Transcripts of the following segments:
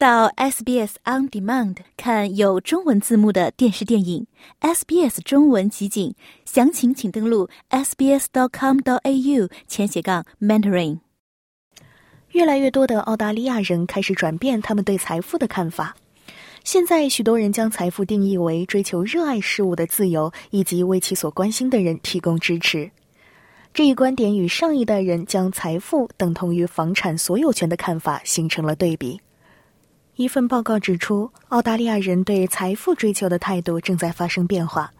到 SBS On Demand 看有中文字幕的电视电影，SBS 中文集锦，详情请登录 sbs.com.au 前斜杠 mentoring。越来越多的澳大利亚人开始转变他们对财富的看法。现在，许多人将财富定义为追求热爱事物的自由，以及为其所关心的人提供支持。这一观点与上一代人将财富等同于房产所有权的看法形成了对比。一份报告指出，澳大利亚人对财富追求的态度正在发生变化。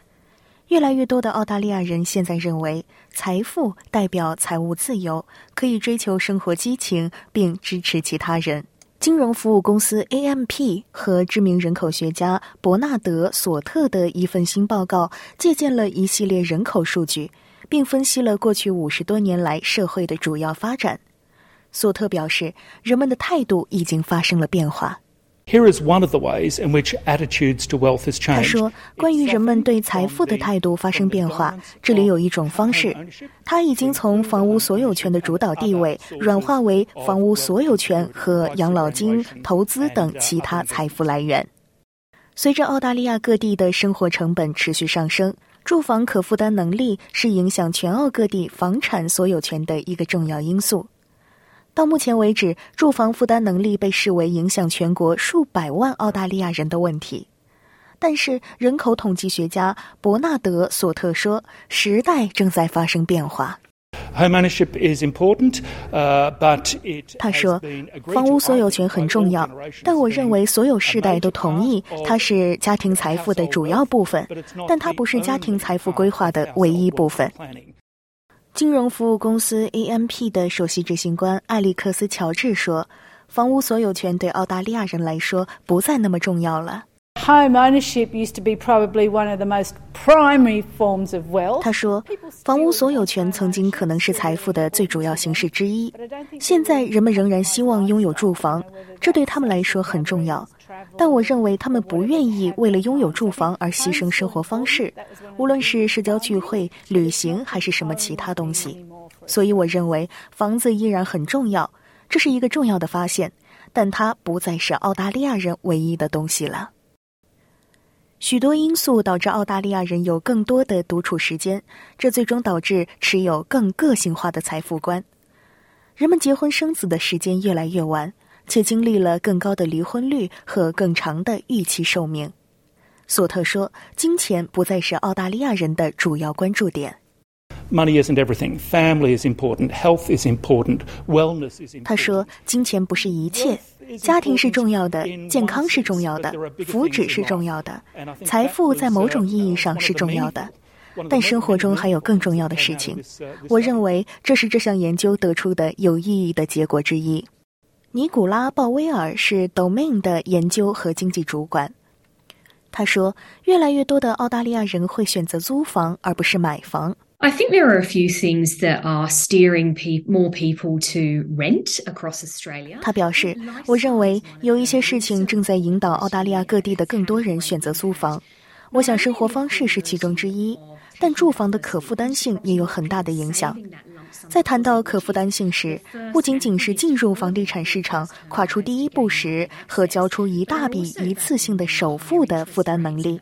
越来越多的澳大利亚人现在认为，财富代表财务自由，可以追求生活激情，并支持其他人。金融服务公司 AMP 和知名人口学家伯纳德·索特的一份新报告，借鉴了一系列人口数据。并分析了过去五十多年来社会的主要发展。索特表示，人们的态度已经发生了变化。Here is one of the ways in which attitudes to wealth has changed。他说，关于人们对财富的态度发生变化，这里有一种方式，它已经从房屋所有权的主导地位软化为房屋所有权和养老金、投资等其他财富来源。随着澳大利亚各地的生活成本持续上升。住房可负担能力是影响全澳各地房产所有权的一个重要因素。到目前为止，住房负担能力被视为影响全国数百万澳大利亚人的问题。但是，人口统计学家伯纳德·索特说：“时代正在发生变化。” Home ownership is important, but it 他说，房屋所有权很重要，但我认为所有世代都同意它是家庭财富的主要部分，但它不是家庭财富规划的唯一部分。金融服务公司 AMP 的首席执行官艾利克斯·乔治说：“房屋所有权对澳大利亚人来说不再那么重要了。” Home ownership used to be probably one of the most primary forms of wealth. 他说，房屋所有权曾经可能是财富的最主要形式之一。现在人们仍然希望拥有住房，这对他们来说很重要。但我认为他们不愿意为了拥有住房而牺牲生活方式，无论是社交聚会、旅行还是什么其他东西。所以我认为房子依然很重要，这是一个重要的发现，但它不再是澳大利亚人唯一的东西了。许多因素导致澳大利亚人有更多的独处时间，这最终导致持有更个性化的财富观。人们结婚生子的时间越来越晚，且经历了更高的离婚率和更长的预期寿命。索特说：“金钱不再是澳大利亚人的主要关注点。” Money isn't everything. Family is important. Health is important. Wellness is important. 他说：“金钱不是一切。”家庭是重要的，健康是重要的，福祉是重要的，财富在某种意义上是重要的，但生活中还有更重要的事情。我认为这是这项研究得出的有意义的结果之一。尼古拉·鲍威尔是 Domain 的研究和经济主管。他说：“越来越多的澳大利亚人会选择租房而不是买房。” I think there are a few things that are steering more people to rent across Australia. 他表示：“我认为有一些事情正在引导澳大利亚各地的更多人选择租房。我想生活方式是其中之一，但住房的可负担性也有很大的影响。在谈到可负担性时，不仅仅是进入房地产市场、跨出第一步时和交出一大笔一次性的首付的负担能力。”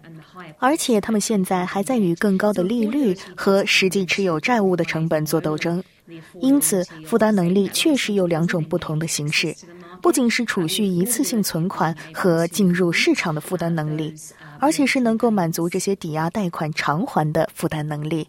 而且，他们现在还在与更高的利率和实际持有债务的成本做斗争。因此，负担能力确实有两种不同的形式：不仅是储蓄一次性存款和进入市场的负担能力，而且是能够满足这些抵押贷款偿还的负担能力。